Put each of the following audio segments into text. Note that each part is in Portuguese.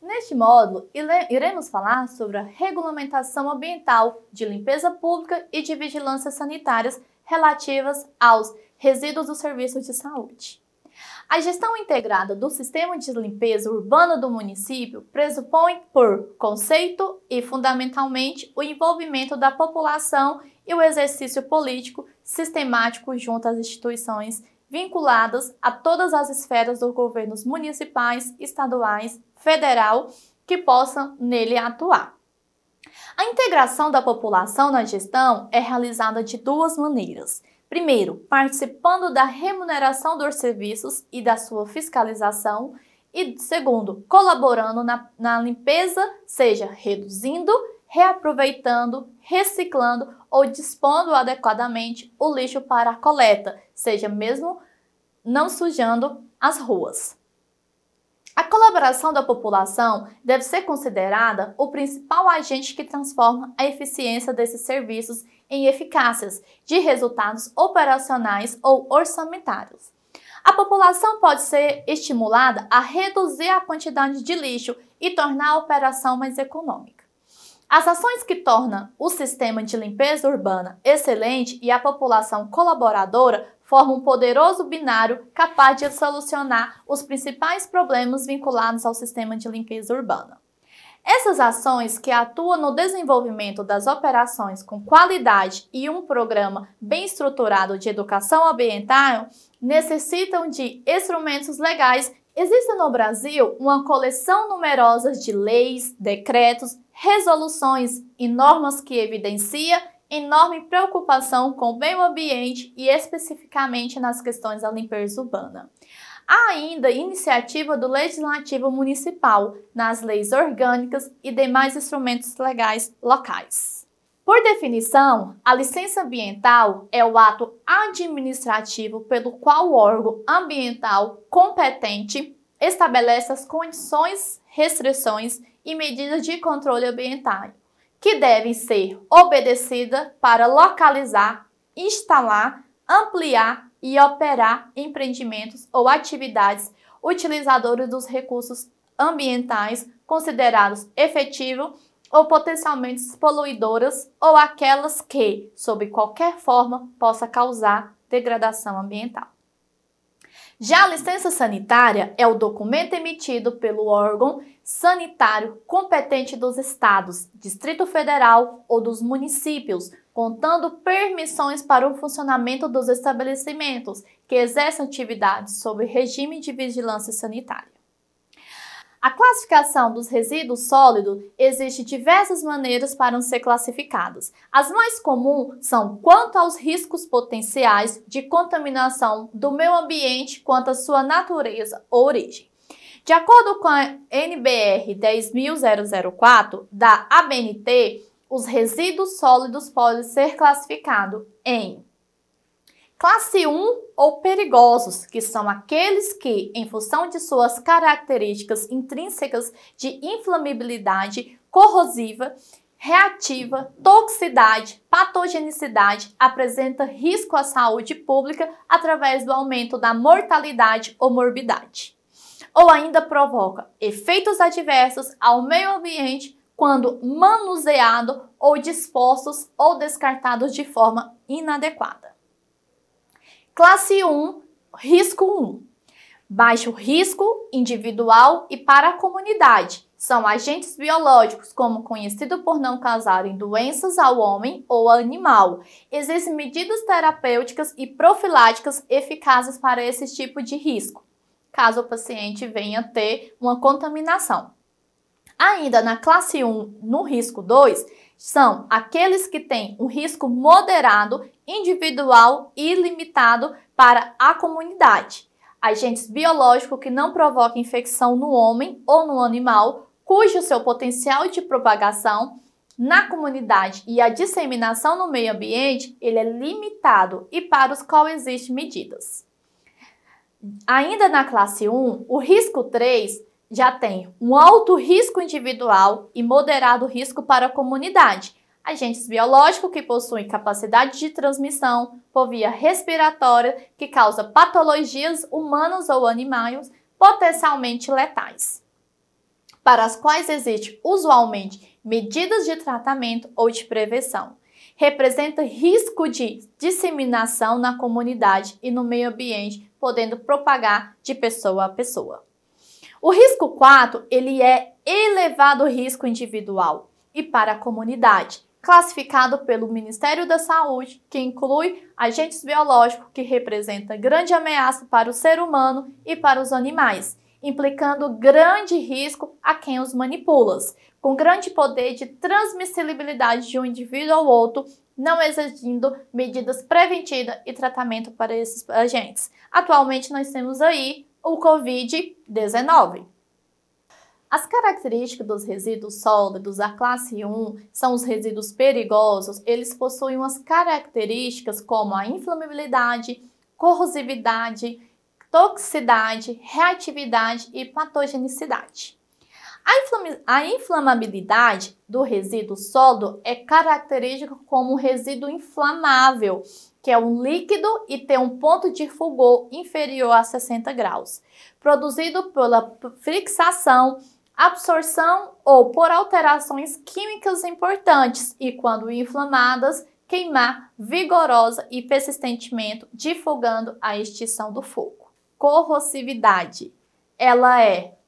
Neste módulo, iremos falar sobre a regulamentação ambiental de limpeza pública e de vigilância sanitárias relativas aos resíduos do serviço de saúde. A gestão integrada do sistema de limpeza urbana do município pressupõe, por conceito e fundamentalmente, o envolvimento da população e o exercício político sistemático junto às instituições vinculadas a todas as esferas dos governos municipais, estaduais, federal que possam nele atuar. A integração da população na gestão é realizada de duas maneiras. Primeiro, participando da remuneração dos serviços e da sua fiscalização. E segundo, colaborando na, na limpeza, seja reduzindo, reaproveitando, reciclando ou dispondo adequadamente o lixo para a coleta, seja mesmo não sujando as ruas. A colaboração da população deve ser considerada o principal agente que transforma a eficiência desses serviços em eficácias de resultados operacionais ou orçamentários. A população pode ser estimulada a reduzir a quantidade de lixo e tornar a operação mais econômica. As ações que tornam o sistema de limpeza urbana excelente e a população colaboradora forma um poderoso binário capaz de solucionar os principais problemas vinculados ao sistema de limpeza urbana. Essas ações que atuam no desenvolvimento das operações com qualidade e um programa bem estruturado de educação ambiental necessitam de instrumentos legais. Existe no Brasil uma coleção numerosa de leis, decretos, resoluções e normas que evidencia enorme preocupação com o meio ambiente e especificamente nas questões da limpeza urbana. Há ainda iniciativa do Legislativo Municipal nas leis orgânicas e demais instrumentos legais locais. Por definição, a licença ambiental é o ato administrativo pelo qual o órgão ambiental competente estabelece as condições, restrições e medidas de controle ambiental que devem ser obedecidas para localizar, instalar, ampliar e operar empreendimentos ou atividades utilizadores dos recursos ambientais considerados efetivos ou potencialmente poluidoras ou aquelas que, sob qualquer forma, possa causar degradação ambiental. Já a licença sanitária é o documento emitido pelo órgão sanitário competente dos estados, Distrito Federal ou dos municípios, contando permissões para o funcionamento dos estabelecimentos que exercem atividades sob regime de vigilância sanitária. A classificação dos resíduos sólidos existe diversas maneiras para ser classificados. As mais comuns são quanto aos riscos potenciais de contaminação do meio ambiente quanto à sua natureza ou origem. De acordo com a NBR 10004 da ABNT, os resíduos sólidos podem ser classificados em Classe 1 ou perigosos, que são aqueles que, em função de suas características intrínsecas de inflamabilidade, corrosiva, reativa, toxicidade, patogenicidade, apresenta risco à saúde pública através do aumento da mortalidade ou morbidade. Ou ainda provoca efeitos adversos ao meio ambiente quando manuseado ou dispostos ou descartados de forma inadequada. Classe 1, risco 1. Baixo risco individual e para a comunidade. São agentes biológicos, como conhecido por não causarem doenças ao homem ou ao animal. Existem medidas terapêuticas e profiláticas eficazes para esse tipo de risco, caso o paciente venha ter uma contaminação. Ainda na classe 1, no risco 2, são aqueles que têm um risco moderado, individual e limitado para a comunidade. Agentes biológicos que não provocam infecção no homem ou no animal, cujo seu potencial de propagação na comunidade e a disseminação no meio ambiente ele é limitado e para os quais existem medidas. Ainda na classe 1, o risco 3 já tem um alto risco individual e moderado risco para a comunidade. Agentes biológicos que possuem capacidade de transmissão por via respiratória que causa patologias humanas ou animais potencialmente letais. para as quais existe usualmente medidas de tratamento ou de prevenção. Representa risco de disseminação na comunidade e no meio ambiente, podendo propagar de pessoa a pessoa. O risco 4, ele é elevado risco individual e para a comunidade, classificado pelo Ministério da Saúde, que inclui agentes biológicos que representam grande ameaça para o ser humano e para os animais, implicando grande risco a quem os manipula, com grande poder de transmissibilidade de um indivíduo ao outro, não exigindo medidas preventivas e tratamento para esses agentes. Atualmente nós temos aí o COVID-19. As características dos resíduos sólidos da classe 1 são os resíduos perigosos. Eles possuem umas características como a inflamabilidade, corrosividade, toxicidade, reatividade e patogenicidade. A, inflamabilidade do resíduo sólido é característica como um resíduo inflamável, que é um líquido e tem um ponto de fulgor inferior a 60 graus, produzido pela fixação, absorção ou por alterações químicas importantes e, quando inflamadas, queimar vigorosa e persistentemente, divulgando a extinção do fogo. Corrosividade. Ela é,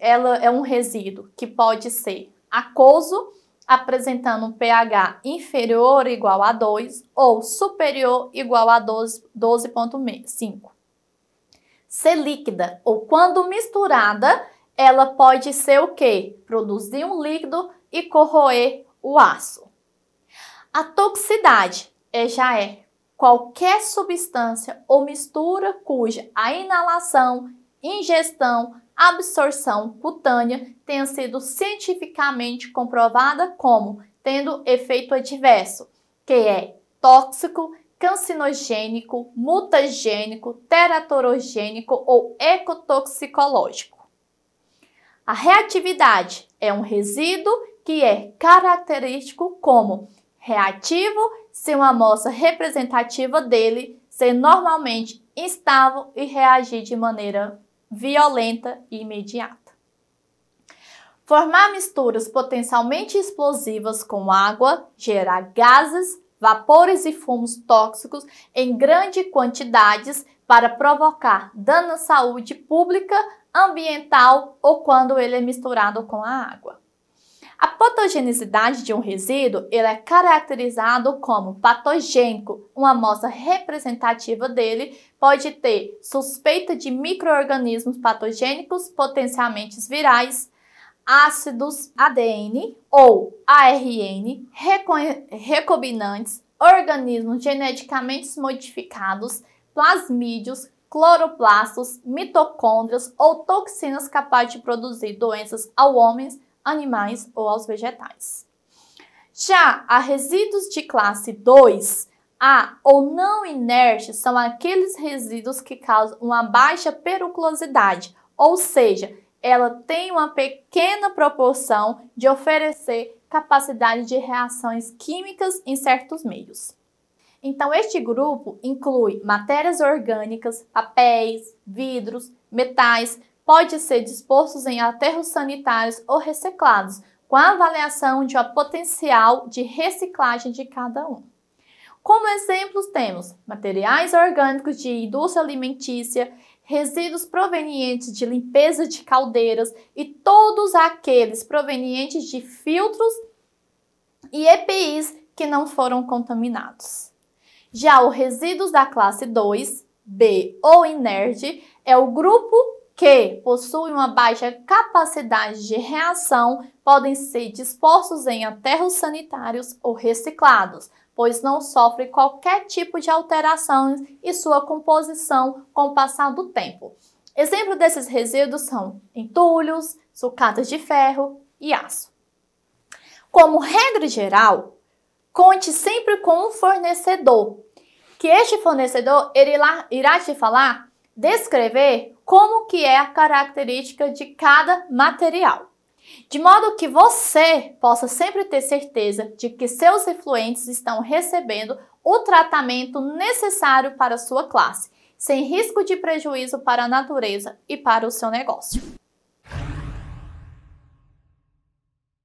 ela é um resíduo que pode ser aquoso, apresentando um pH inferior ou igual a 2 ou superior igual a 12,5. 12 ser líquida ou quando misturada, ela pode ser o que? Produzir um líquido e corroer o aço. A toxicidade é, já é qualquer substância ou mistura cuja a inalação, ingestão, absorção cutânea tenha sido cientificamente comprovada como tendo efeito adverso, que é tóxico, cancinogênico, mutagênico, teratorogênico ou ecotoxicológico. A reatividade é um resíduo que é característico como reativo se uma amostra representativa dele ser normalmente instável e reagir de maneira violenta e imediata. Formar misturas potencialmente explosivas com água, gerar gases, vapores e fumos tóxicos em grandes quantidades para provocar dano à saúde pública, ambiental ou quando ele é misturado com a água. A patogenicidade de um resíduo é caracterizado como patogênico. Uma amostra representativa dele pode ter suspeita de microorganismos patogênicos potencialmente virais, ácidos ADN ou ARN, recombinantes, organismos geneticamente modificados, plasmídios, cloroplastos, mitocôndrias ou toxinas capazes de produzir doenças ao homem animais ou aos vegetais. Já a resíduos de classe 2, A ou não inertes são aqueles resíduos que causam uma baixa periculosidade, ou seja, ela tem uma pequena proporção de oferecer capacidade de reações químicas em certos meios. Então, este grupo inclui matérias orgânicas, papéis, vidros, metais, pode ser dispostos em aterros sanitários ou reciclados, com a avaliação de uma potencial de reciclagem de cada um. Como exemplos temos materiais orgânicos de indústria alimentícia, resíduos provenientes de limpeza de caldeiras e todos aqueles provenientes de filtros e EPIs que não foram contaminados. Já os resíduos da classe 2, B ou inerte é o grupo que possuem uma baixa capacidade de reação podem ser dispostos em aterros sanitários ou reciclados, pois não sofrem qualquer tipo de alteração em sua composição com o passar do tempo. Exemplo desses resíduos são entulhos, sucatas de ferro e aço. Como regra geral, conte sempre com um fornecedor, que este fornecedor irá, irá te falar, descrever como que é a característica de cada material. De modo que você possa sempre ter certeza de que seus efluentes estão recebendo o tratamento necessário para sua classe, sem risco de prejuízo para a natureza e para o seu negócio.